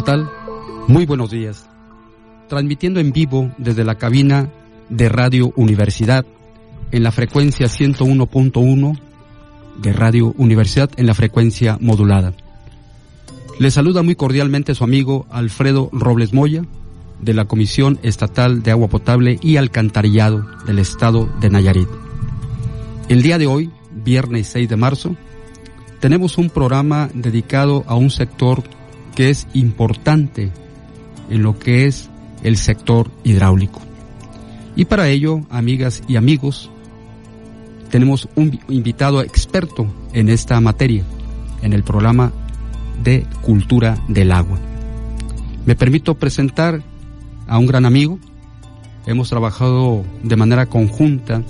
¿qué tal? Muy buenos días. Transmitiendo en vivo desde la cabina de Radio Universidad en la frecuencia 101.1 de Radio Universidad en la frecuencia modulada. Le saluda muy cordialmente su amigo Alfredo Robles Moya de la Comisión Estatal de Agua Potable y Alcantarillado del Estado de Nayarit. El día de hoy, viernes 6 de marzo, tenemos un programa dedicado a un sector que es importante en lo que es el sector hidráulico. Y para ello, amigas y amigos, tenemos un invitado experto en esta materia, en el programa de Cultura del Agua. Me permito presentar a un gran amigo. Hemos trabajado de manera conjunta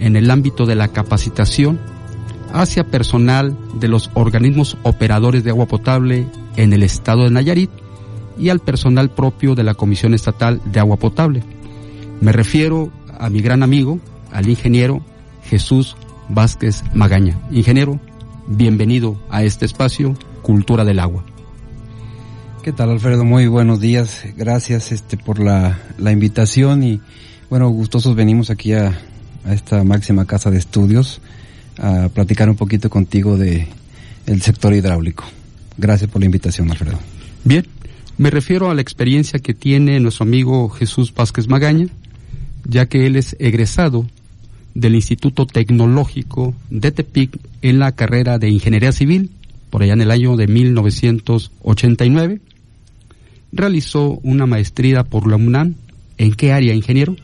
en el ámbito de la capacitación hacia personal de los organismos operadores de agua potable en el estado de Nayarit y al personal propio de la Comisión Estatal de Agua Potable. Me refiero a mi gran amigo, al ingeniero Jesús Vázquez Magaña. Ingeniero, bienvenido a este espacio, Cultura del Agua. ¿Qué tal Alfredo? Muy buenos días. Gracias este por la, la invitación y bueno, gustosos venimos aquí a, a esta máxima casa de estudios a platicar un poquito contigo de el sector hidráulico. Gracias por la invitación, Alfredo. Bien, me refiero a la experiencia que tiene nuestro amigo Jesús Vázquez Magaña, ya que él es egresado del Instituto Tecnológico de Tepic en la carrera de Ingeniería Civil, por allá en el año de 1989. Realizó una maestría por la UNAM. ¿En qué área, ingeniero?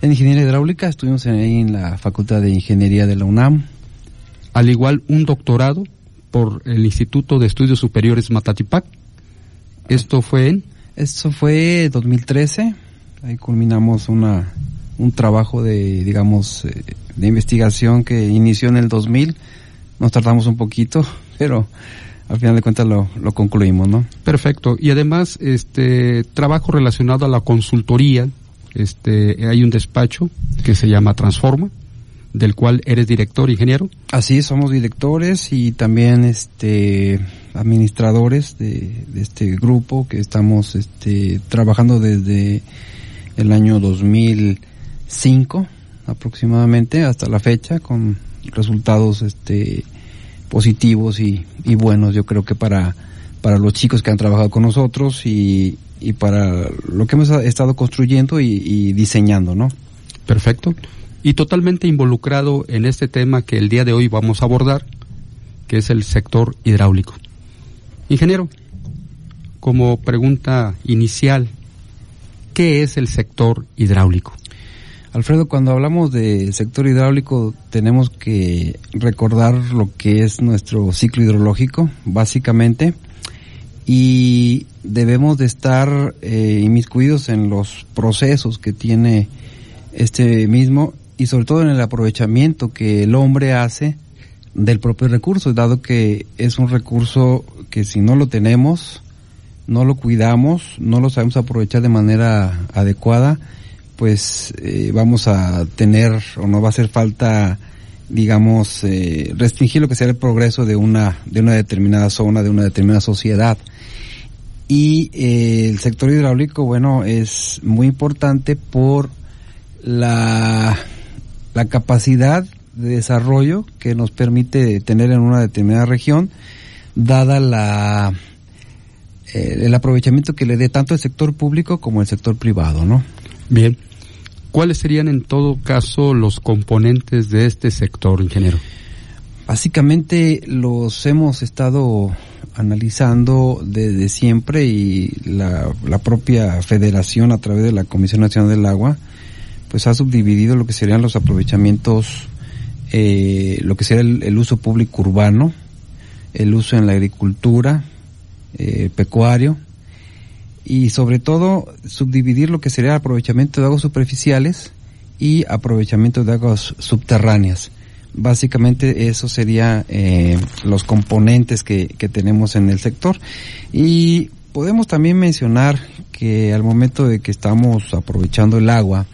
En Ingeniería Hidráulica estuvimos ahí en la Facultad de Ingeniería de la UNAM. Al igual un doctorado por el Instituto de Estudios Superiores Matatipac. ¿Esto fue en? Esto fue 2013. Ahí culminamos una, un trabajo de, digamos, eh, de investigación que inició en el 2000. Nos tardamos un poquito, pero al final de cuentas lo, lo concluimos, ¿no? Perfecto. Y además, este trabajo relacionado a la consultoría, este, hay un despacho que se llama Transforma, del cual eres director, ingeniero. Así, somos directores y también este administradores de, de este grupo que estamos este, trabajando desde el año 2005 aproximadamente hasta la fecha con resultados este positivos y, y buenos yo creo que para para los chicos que han trabajado con nosotros y, y para lo que hemos estado construyendo y, y, diseñando, ¿no? Perfecto. Y totalmente involucrado en este tema que el día de hoy vamos a abordar, que es el sector hidráulico. Ingeniero, como pregunta inicial, ¿qué es el sector hidráulico? Alfredo, cuando hablamos de sector hidráulico tenemos que recordar lo que es nuestro ciclo hidrológico, básicamente, y debemos de estar eh, inmiscuidos en los procesos que tiene este mismo y sobre todo en el aprovechamiento que el hombre hace del propio recurso, dado que es un recurso que si no lo tenemos, no lo cuidamos, no lo sabemos aprovechar de manera adecuada, pues eh, vamos a tener o no va a hacer falta digamos eh, restringir lo que sea el progreso de una de una determinada zona de una determinada sociedad y eh, el sector hidráulico bueno es muy importante por la la capacidad de desarrollo que nos permite tener en una determinada región dada la eh, el aprovechamiento que le dé tanto el sector público como el sector privado, ¿no? Bien. ¿Cuáles serían en todo caso los componentes de este sector, ingeniero? Básicamente los hemos estado analizando desde siempre y la, la, propia federación a través de la Comisión Nacional del Agua pues ha subdividido lo que serían los aprovechamientos, eh, lo que sería el, el, uso público urbano, el uso en la agricultura, eh, pecuario, y sobre todo subdividir lo que sería aprovechamiento de aguas superficiales y aprovechamiento de aguas subterráneas. Básicamente eso sería eh, los componentes que, que tenemos en el sector. Y podemos también mencionar que al momento de que estamos aprovechando el agua,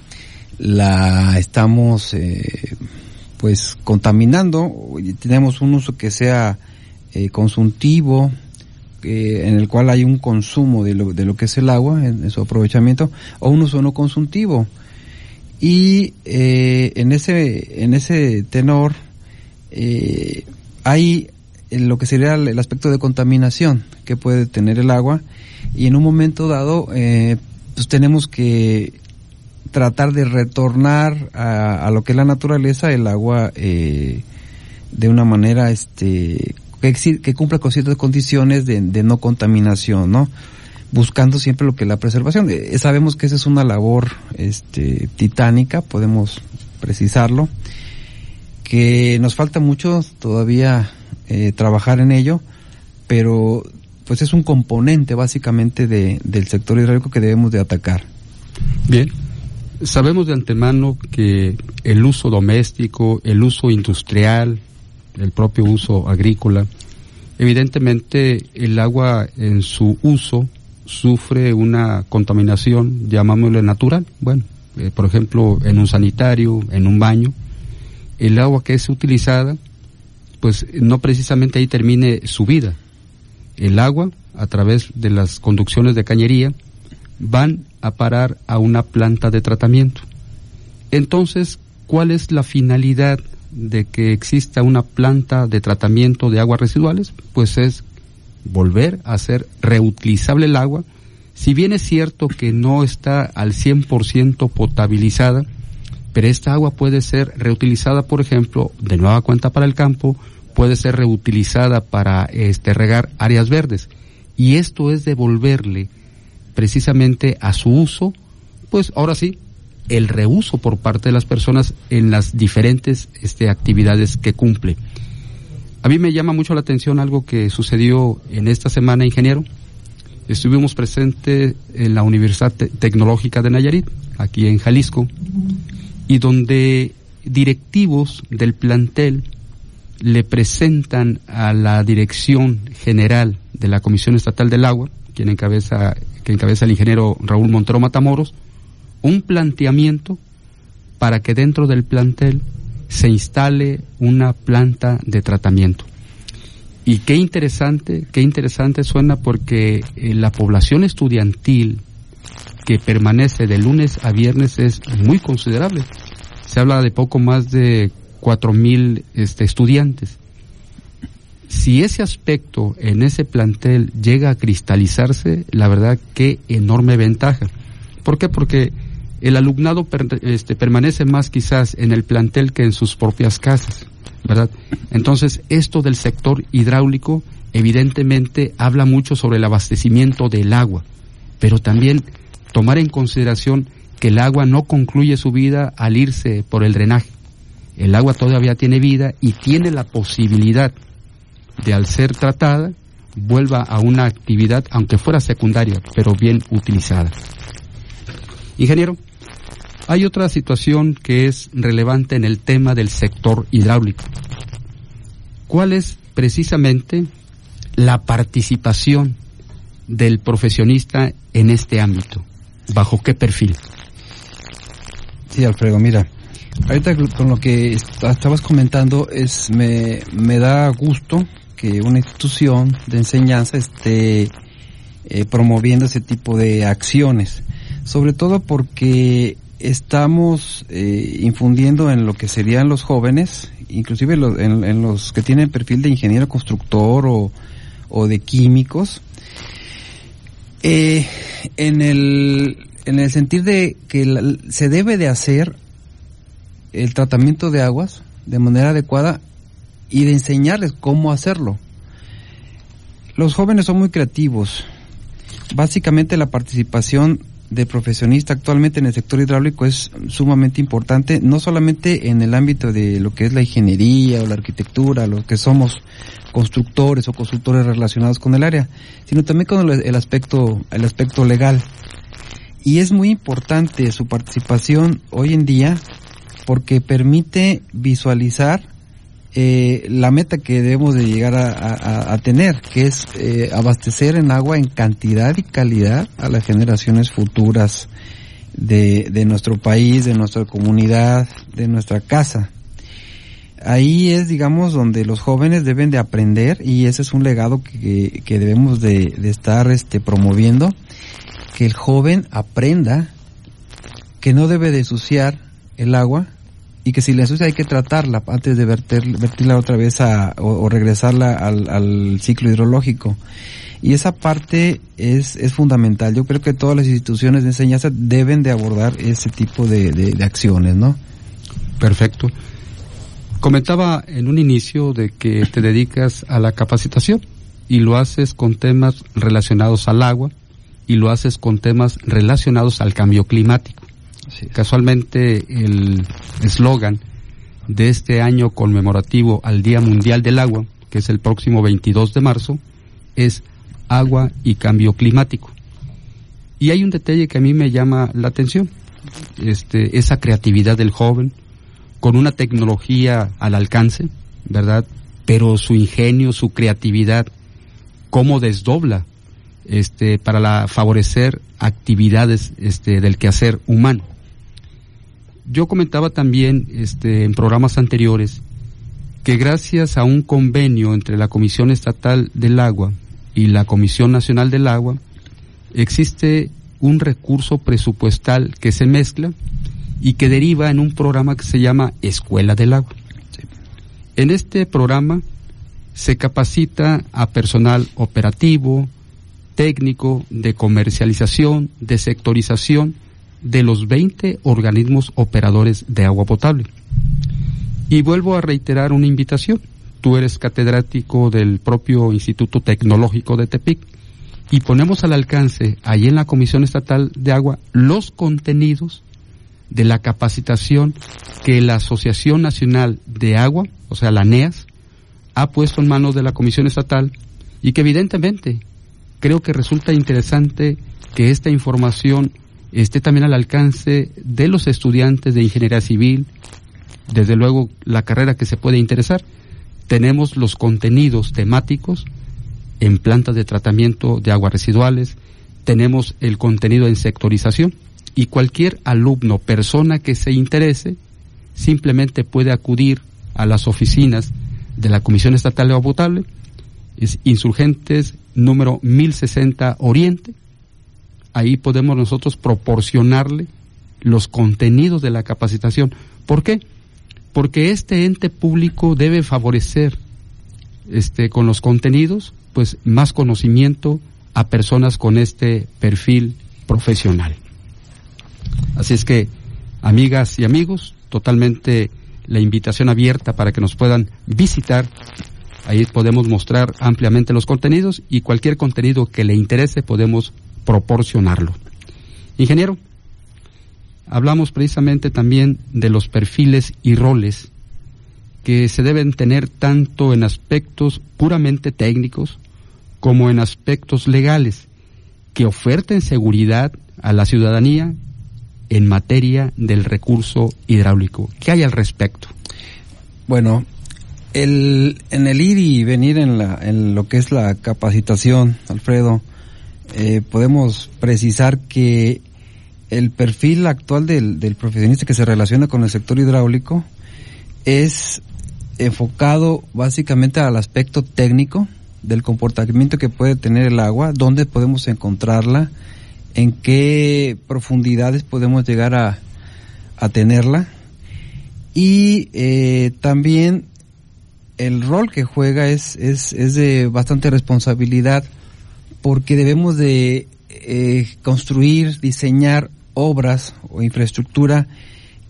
la estamos eh, pues contaminando, tenemos un uso que sea eh, consultivo, en el cual hay un consumo de lo, de lo que es el agua, en, su aprovechamiento, o un uso no consultivo. Y eh, en ese en ese tenor eh, hay lo que sería el, aspecto de contaminación que puede tener el agua y en un momento dado eh, pues tenemos que tratar de retornar a, lo que es la naturaleza el agua eh, de una manera este que, que cumpla con ciertas condiciones de, no contaminación, ¿no? Buscando siempre lo que es la preservación. Eh, sabemos que esa es una labor este, titánica, podemos precisarlo, que nos falta mucho todavía eh, trabajar en ello, pero pues es un componente básicamente de, del sector hidráulico que debemos de atacar. Bien, sabemos de antemano que el uso doméstico, el uso industrial, el propio uso agrícola, evidentemente el agua en su uso sufre una contaminación, llamámosle natural. Bueno, eh, por ejemplo, en un sanitario, en un baño, el agua que es utilizada, pues no precisamente ahí termine su vida. El agua, a través de las conducciones de cañería, van a parar a una planta de tratamiento. Entonces, ¿cuál es la finalidad de que exista una planta de tratamiento de aguas residuales? Pues es volver a hacer reutilizable el agua. Si bien es cierto que no está al 100% potabilizada, pero esta agua puede ser reutilizada, por ejemplo, de nueva cuenta para el campo, puede ser reutilizada para este regar áreas verdes. Y esto es devolverle precisamente a su uso, pues ahora sí, el reuso por parte de las personas en las diferentes este, actividades que cumple. A mí me llama mucho la atención algo que sucedió en esta semana, ingeniero. Estuvimos presentes en la Universidad Tecnológica de Nayarit, aquí en Jalisco, y donde directivos del plantel le presentan a la Dirección General de la Comisión Estatal del Agua, quien encabeza, que encabeza el ingeniero Raúl Montero Matamoros, un planteamiento para que dentro del plantel se instale una planta de tratamiento. Y qué interesante, qué interesante suena porque eh, la población estudiantil que permanece de lunes a viernes es muy considerable. Se habla de poco más de cuatro mil este, estudiantes. Si ese aspecto en ese plantel llega a cristalizarse, la verdad qué enorme ventaja. ¿Por qué? Porque el alumnado este, permanece más quizás en el plantel que en sus propias casas, ¿verdad? Entonces, esto del sector hidráulico evidentemente habla mucho sobre el abastecimiento del agua, pero también tomar en consideración que el agua no concluye su vida al irse por el drenaje. El agua todavía tiene vida y tiene la posibilidad de al ser tratada vuelva a una actividad, aunque fuera secundaria, pero bien utilizada. Ingeniero, hay otra situación que es relevante en el tema del sector hidráulico. ¿Cuál es precisamente la participación del profesionista en este ámbito? ¿Bajo qué perfil? Sí, Alfredo, mira, ahorita con lo que estabas comentando es me, me da gusto que una institución de enseñanza esté eh, promoviendo ese tipo de acciones, sobre todo porque estamos eh, infundiendo en lo que serían los jóvenes, inclusive en, los que tienen perfil de ingeniero constructor o, de químicos, eh, en el en el sentido de que se debe de hacer el tratamiento de aguas de manera adecuada y de enseñarles cómo hacerlo. Los jóvenes son muy creativos. Básicamente la participación de profesionista actualmente en el sector hidráulico es sumamente importante, no solamente en el ámbito de lo que es la ingeniería o la arquitectura, los que somos constructores o consultores relacionados con el área, sino también con el aspecto, el aspecto legal. Y es muy importante su participación hoy en día porque permite visualizar eh, la meta que debemos de llegar a, tener, que es eh, abastecer en agua en cantidad y calidad a las generaciones futuras de, de nuestro país, de nuestra comunidad, de nuestra casa. ahí es, digamos, donde los jóvenes deben de aprender y ese es un legado que, que debemos de, de, estar este, promoviendo, que el joven aprenda que no debe de ensuciar el agua y que si la ensucia hay que tratarla antes de vertirla otra vez a, o, o regresarla al, al, ciclo hidrológico. Y esa parte es, es fundamental. Yo creo que todas las instituciones de enseñanza deben de abordar ese tipo de, de, de acciones, ¿no? Perfecto. Comentaba en un inicio de que te dedicas a la capacitación y lo haces con temas relacionados al agua y lo haces con temas relacionados al cambio climático. Casualmente el eslogan de este año conmemorativo al Día Mundial del Agua, que es el próximo 22 de marzo, es agua y cambio climático. Y hay un detalle que a mí me llama la atención, este, esa creatividad del joven, con una tecnología al alcance, ¿verdad? Pero su ingenio, su creatividad, cómo desdobla este, para favorecer actividades este, del quehacer humano. Yo comentaba también este, en programas anteriores que gracias a un convenio entre la Comisión Estatal del Agua y la Comisión Nacional del Agua, existe un recurso presupuestal que se mezcla y que deriva en un programa que se llama Escuela del Agua. En este programa se capacita a personal operativo, técnico, de comercialización, de sectorización de los 20 organismos operadores de agua potable. Y vuelvo a reiterar una invitación. Tú eres catedrático del propio Instituto Tecnológico de Tepic y ponemos al alcance, ahí en la Comisión Estatal de Agua, los contenidos de la capacitación que la Asociación Nacional de Agua, o sea, la NEAS, ha puesto en manos de la Comisión Estatal y que evidentemente creo que resulta interesante que esta información esté también al alcance de los estudiantes de ingeniería civil, desde luego la carrera que se puede interesar. Tenemos los contenidos temáticos en plantas de tratamiento de aguas residuales, tenemos el contenido en sectorización y cualquier alumno, persona que se interese, simplemente puede acudir a las oficinas de la Comisión Estatal de Agua Potable, es Insurgentes número 1060 Oriente. Ahí podemos nosotros proporcionarle los contenidos de la capacitación. ¿Por qué? Porque este ente público debe favorecer este con los contenidos pues más conocimiento a personas con este perfil profesional. Así es que, amigas y amigos, totalmente la invitación abierta para que nos puedan visitar. Ahí podemos mostrar ampliamente los contenidos y cualquier contenido que le interese podemos proporcionarlo. Ingeniero, hablamos precisamente también de los perfiles y roles que se deben tener tanto en aspectos puramente técnicos como en aspectos legales que oferten seguridad a la ciudadanía en materia del recurso hidráulico. ¿Qué hay al respecto? Bueno, el, en el ir y venir en, la, en lo que es la capacitación, Alfredo, eh, podemos precisar que el perfil actual del, del profesionista que se relaciona con el sector hidráulico es enfocado básicamente al aspecto técnico del comportamiento que puede tener el agua, dónde podemos encontrarla, en qué profundidades podemos llegar a, a tenerla y eh, también el rol que juega es, es, es de bastante responsabilidad porque debemos de eh, construir, diseñar obras o infraestructura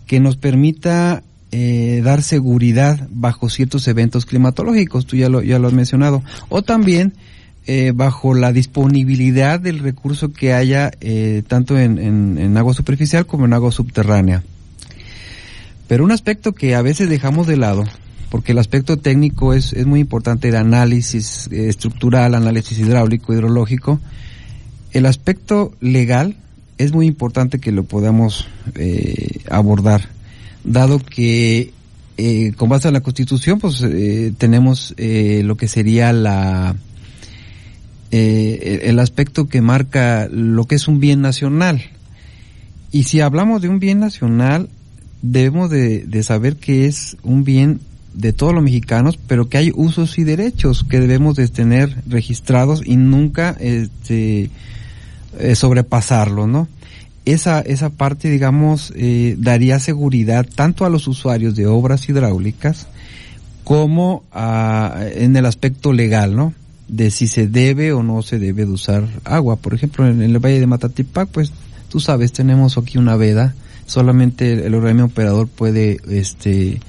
que nos permita eh, dar seguridad bajo ciertos eventos climatológicos, tú ya lo, ya lo has mencionado, o también eh, bajo la disponibilidad del recurso que haya tanto en, agua superficial como en agua subterránea. Pero un aspecto que a veces dejamos de lado, porque el aspecto técnico es, es muy importante, el análisis eh, estructural, análisis hidráulico, hidrológico, el aspecto legal es muy importante que lo podamos eh, abordar, dado que eh, con base en la Constitución, pues eh, tenemos eh, lo que sería la eh, el aspecto que marca lo que es un bien nacional. Y si hablamos de un bien nacional, debemos de, de saber que es un bien de todos los mexicanos, pero que hay usos y derechos que debemos de tener registrados y nunca este, eh, sobrepasarlo, ¿no? Esa, esa parte, digamos, eh, daría seguridad tanto a los usuarios de obras hidráulicas como a, en el aspecto legal, ¿no? De si se debe o no se debe de usar agua. Por ejemplo, en el Valle de Matatipac, pues tú sabes, tenemos aquí una veda, solamente el organismo operador puede este,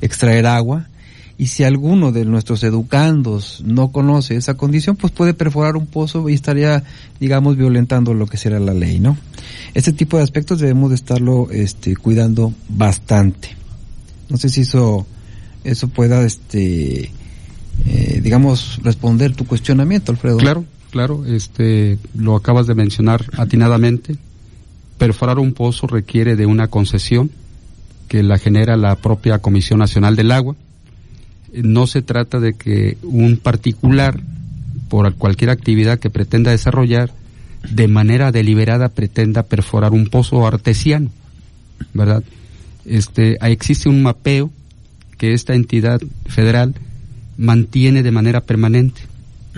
extraer agua y si alguno de nuestros educandos no conoce esa condición, pues puede perforar un pozo y estaría, digamos, violentando lo que será la ley, ¿no? Este tipo de aspectos debemos de estarlo este, cuidando bastante. No sé si eso, eso pueda, este, eh, digamos, responder tu cuestionamiento, Alfredo. Claro, claro, este, lo acabas de mencionar atinadamente. Perforar un pozo requiere de una concesión que la genera la propia Comisión Nacional del Agua. No se trata de que un particular, por cualquier actividad que pretenda desarrollar, de manera deliberada pretenda perforar un pozo artesiano, ¿verdad? Este, existe un mapeo que esta entidad federal mantiene de manera permanente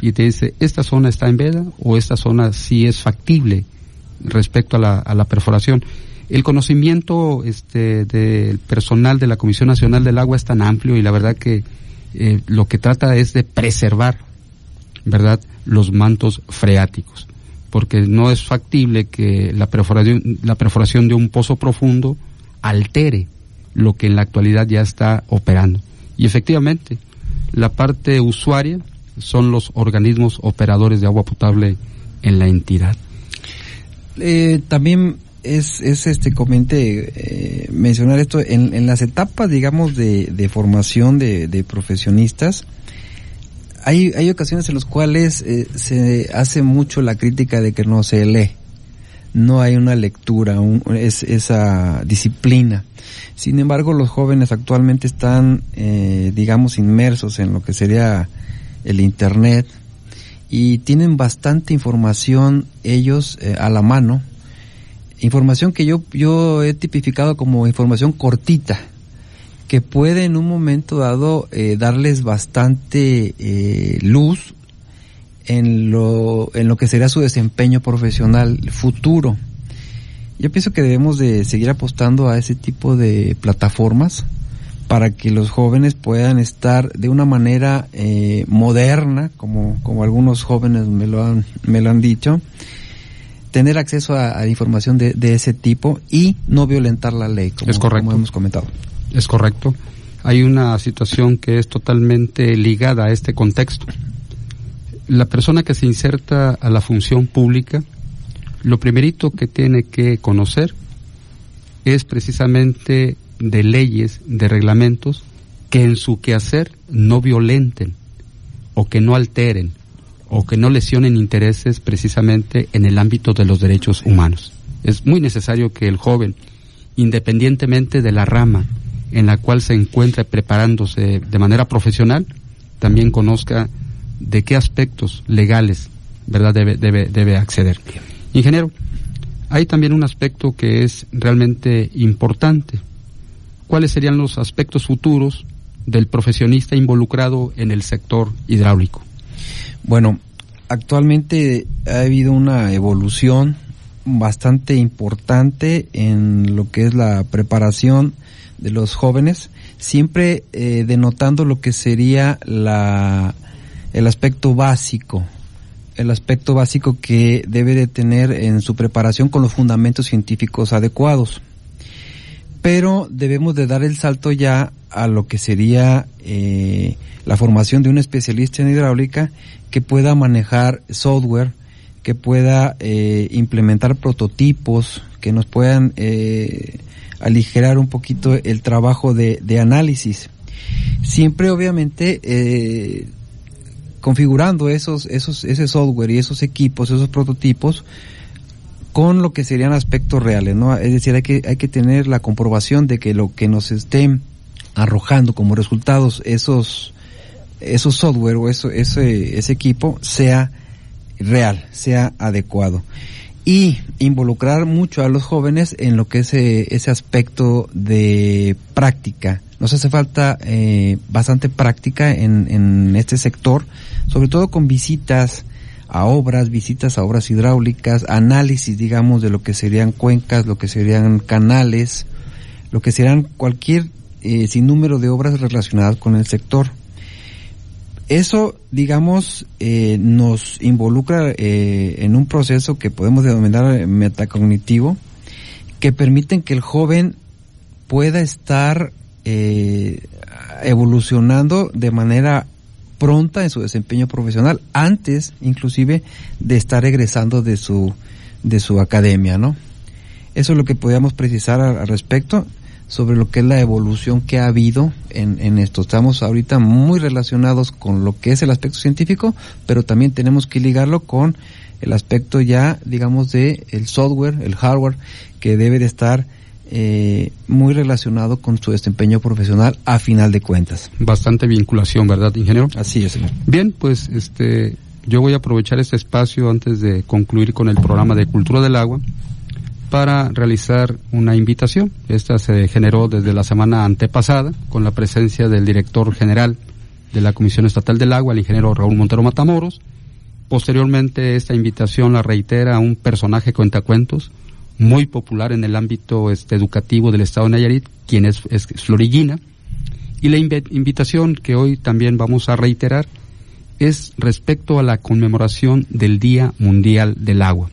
y te dice, esta zona está en veda o esta zona sí es factible respecto a la, a la perforación. El conocimiento este, del personal de la Comisión Nacional del Agua es tan amplio y la verdad que eh, lo que trata es de preservar, ¿verdad?, los mantos freáticos, porque no es factible que la perforación, la perforación de un pozo profundo altere lo que en la actualidad ya está operando. Y efectivamente, la parte usuaria son los organismos operadores de agua potable en la entidad. Eh, también es, es este comente eh, mencionar esto en, en, las etapas digamos de, de formación de, de, profesionistas hay, hay ocasiones en las cuales eh, se hace mucho la crítica de que no se lee no hay una lectura un, es, esa disciplina. Sin embargo los jóvenes actualmente están eh, digamos inmersos en lo que sería el internet y tienen bastante información ellos eh, a la mano información que yo, yo he tipificado como información cortita, que puede en un momento dado eh, darles bastante eh, luz en lo, en lo que será su desempeño profesional futuro. Yo pienso que debemos de seguir apostando a ese tipo de plataformas para que los jóvenes puedan estar de una manera eh, moderna, como, como algunos jóvenes me lo han, me lo han dicho, tener acceso a, información de, ese tipo y no violentar la ley, como, es correcto. hemos comentado. Es correcto. Hay una situación que es totalmente ligada a este contexto. La persona que se inserta a la función pública, lo primerito que tiene que conocer es precisamente de leyes, de reglamentos que en su quehacer no violenten o que no alteren o que no lesionen intereses precisamente en el ámbito de los derechos humanos. Es muy necesario que el joven, independientemente de la rama en la cual se encuentre preparándose de manera profesional, también conozca de qué aspectos legales, ¿verdad?, debe, debe, debe acceder. Ingeniero, hay también un aspecto que es realmente importante. ¿Cuáles serían los aspectos futuros del profesionista involucrado en el sector hidráulico? Bueno, actualmente ha habido una evolución bastante importante en lo que es la preparación de los jóvenes, siempre eh, denotando lo que sería la, el aspecto básico, el aspecto básico que debe de tener en su preparación con los fundamentos científicos adecuados. Pero debemos de dar el salto ya a lo que sería eh, la formación de un especialista en hidráulica que pueda manejar software, que pueda eh, implementar prototipos, que nos puedan eh, aligerar un poquito el trabajo de, de análisis. Siempre obviamente eh, configurando esos, esos, ese software y esos equipos, esos prototipos, con lo que serían aspectos reales, ¿no? Es decir, hay que, hay que tener la comprobación de que lo que nos estén arrojando como resultados esos, esos software o eso, ese, ese equipo sea real, sea adecuado. y involucrar mucho a los jóvenes en lo que es eh, ese aspecto de práctica. Nos hace falta eh, bastante práctica en, en este sector, sobre todo con visitas a obras, visitas a obras hidráulicas, análisis, digamos, de lo que serían cuencas, lo que serían canales, lo que serían cualquier eh, sinnúmero de obras relacionadas con el sector. Eso, digamos, eh, nos involucra eh, en un proceso que podemos denominar metacognitivo, que permiten que el joven pueda estar eh, evolucionando de manera pronta en su desempeño profesional, antes inclusive de estar egresando de su, de su academia, ¿no? Eso es lo que podríamos precisar al respecto sobre lo que es la evolución que ha habido en, en esto. Estamos ahorita muy relacionados con lo que es el aspecto científico, pero también tenemos que ligarlo con el aspecto ya, digamos, de el software, el hardware, que debe de estar eh, muy relacionado con su desempeño profesional a final de cuentas. Bastante vinculación, ¿verdad, ingeniero? Así es, señor. Bien, pues este, yo voy a aprovechar este espacio antes de concluir con el programa de Cultura del Agua para realizar una invitación. Esta se generó desde la semana antepasada con la presencia del director general de la Comisión Estatal del Agua, el ingeniero Raúl Montero Matamoros. Posteriormente esta invitación la reitera a un personaje cuentacuentos muy popular en el ámbito este, educativo del estado de Nayarit, quien es, es Florillina. Y la inv invitación que hoy también vamos a reiterar es respecto a la conmemoración del Día Mundial del Agua.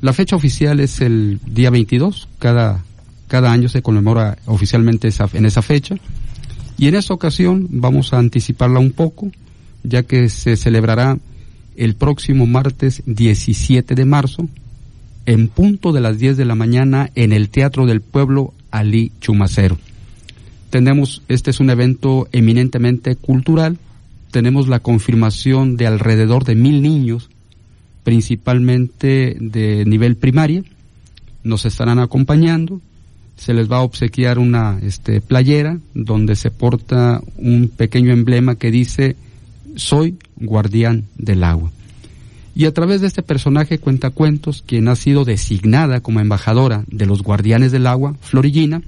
La fecha oficial es el día 22, cada, cada año se conmemora oficialmente esa, en esa fecha. Y en esta ocasión vamos a anticiparla un poco, ya que se celebrará el próximo martes 17 de marzo, en punto de las 10 de la mañana, en el Teatro del Pueblo Ali Chumacero. Tenemos, este es un evento eminentemente cultural, tenemos la confirmación de alrededor de mil niños principalmente de nivel primaria, nos estarán acompañando, se les va a obsequiar una este, playera donde se porta un pequeño emblema que dice soy guardián del agua. Y a través de este personaje cuentacuentos, quien ha sido designada como embajadora de los guardianes del agua, Florillina,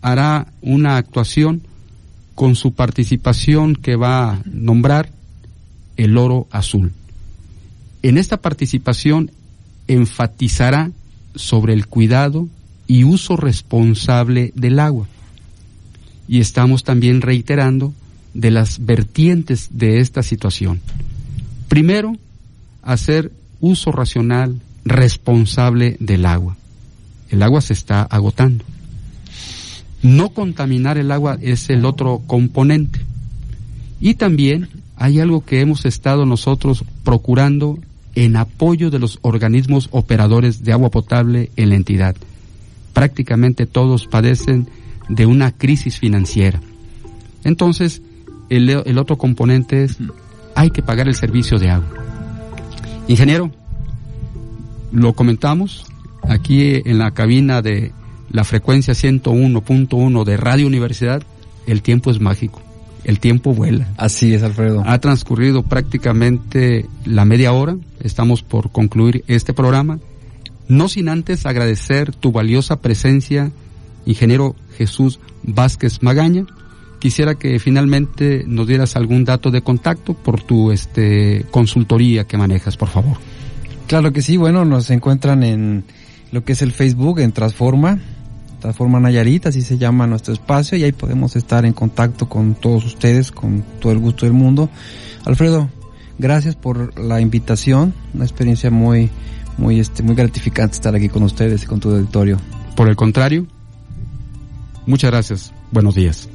hará una actuación con su participación que va a nombrar el oro azul. En esta participación enfatizará sobre el cuidado y uso responsable del agua. Y estamos también reiterando de las vertientes de esta situación. Primero, hacer uso racional, responsable del agua. El agua se está agotando. No contaminar el agua es el otro componente. Y también hay algo que hemos estado nosotros procurando en apoyo de los organismos operadores de agua potable en la entidad. Prácticamente todos padecen de una crisis financiera. Entonces, el, el otro componente es, hay que pagar el servicio de agua. Ingeniero, lo comentamos aquí en la cabina de la frecuencia 101.1 de Radio Universidad, el tiempo es mágico el tiempo vuela. Así es, Alfredo. Ha transcurrido prácticamente la media hora, estamos por concluir este programa, no sin antes agradecer tu valiosa presencia, ingeniero Jesús Vázquez Magaña. Quisiera que finalmente nos dieras algún dato de contacto por tu este consultoría que manejas, por favor. Claro que sí, bueno, nos encuentran en lo que es el Facebook, en Transforma, Transforma Nayarit, así se llama nuestro espacio, y ahí podemos estar en contacto con todos ustedes, con todo el gusto del mundo. Alfredo, gracias por la invitación, una experiencia muy, muy, este, muy gratificante estar aquí con ustedes y con tu auditorio. Por el contrario, muchas gracias. Buenos días.